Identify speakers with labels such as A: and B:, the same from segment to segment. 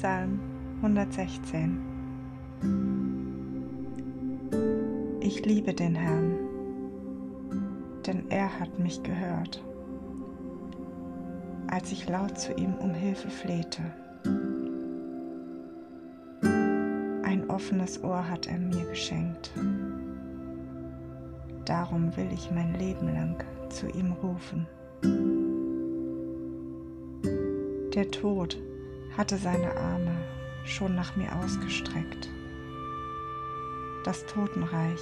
A: Psalm 116 Ich liebe den Herrn, denn er hat mich gehört, als ich laut zu ihm um Hilfe flehte. Ein offenes Ohr hat er mir geschenkt. Darum will ich mein Leben lang zu ihm rufen. Der Tod hatte seine Arme schon nach mir ausgestreckt. Das Totenreich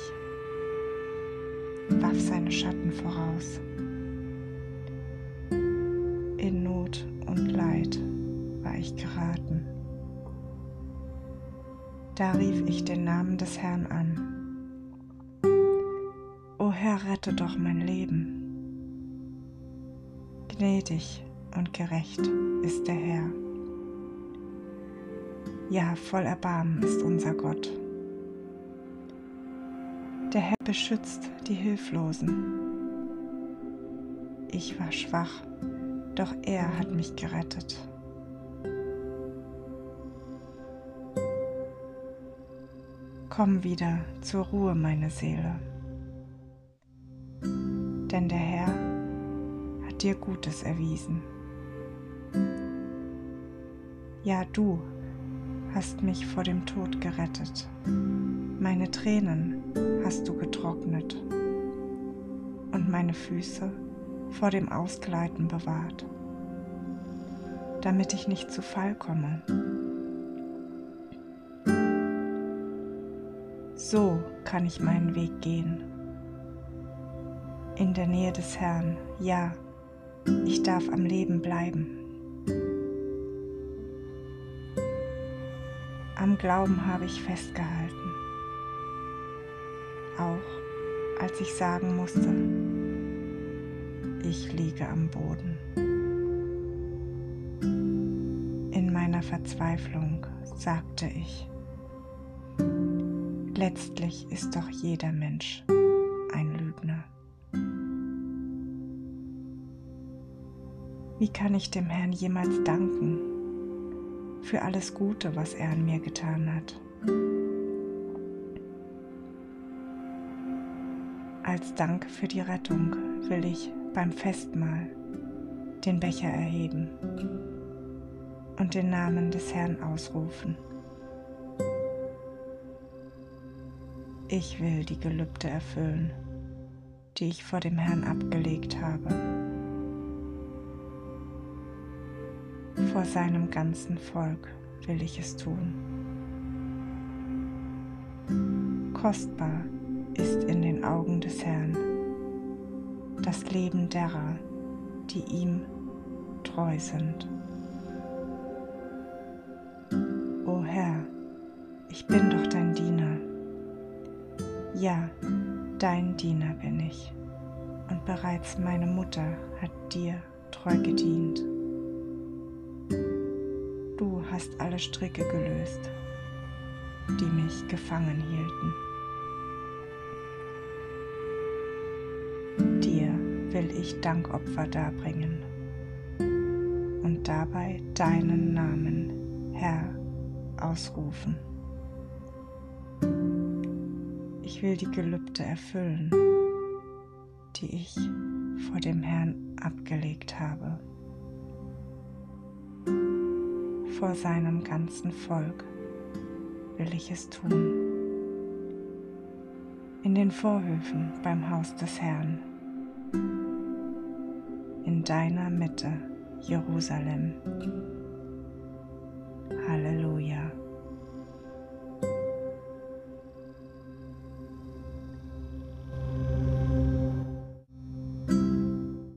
A: warf seine Schatten voraus. In Not und Leid war ich geraten. Da rief ich den Namen des Herrn an. O Herr, rette doch mein Leben. Gnädig und gerecht ist der Herr. Ja, voll Erbarmen ist unser Gott. Der Herr beschützt die Hilflosen. Ich war schwach, doch er hat mich gerettet. Komm wieder zur Ruhe, meine Seele, denn der Herr hat dir Gutes erwiesen. Ja, du hast mich vor dem Tod gerettet. Meine Tränen hast du getrocknet und meine Füße vor dem Ausgleiten bewahrt, damit ich nicht zu Fall komme. So kann ich meinen Weg gehen. In der Nähe des Herrn, ja, ich darf am Leben bleiben. Am Glauben habe ich festgehalten, auch als ich sagen musste, ich liege am Boden. In meiner Verzweiflung sagte ich, letztlich ist doch jeder Mensch ein Lügner. Wie kann ich dem Herrn jemals danken? Für alles Gute, was er an mir getan hat. Als Dank für die Rettung will ich beim Festmahl den Becher erheben und den Namen des Herrn ausrufen. Ich will die Gelübde erfüllen, die ich vor dem Herrn abgelegt habe. Vor seinem ganzen Volk will ich es tun. Kostbar ist in den Augen des Herrn das Leben derer, die ihm treu sind. O Herr, ich bin doch dein Diener. Ja, dein Diener bin ich, und bereits meine Mutter hat dir treu gedient hast alle Stricke gelöst, die mich gefangen hielten. Dir will ich Dankopfer darbringen und dabei deinen Namen, Herr, ausrufen. Ich will die Gelübde erfüllen, die ich vor dem Herrn abgelegt habe vor seinem ganzen Volk will ich es tun. In den Vorhöfen beim Haus des Herrn, in deiner Mitte, Jerusalem.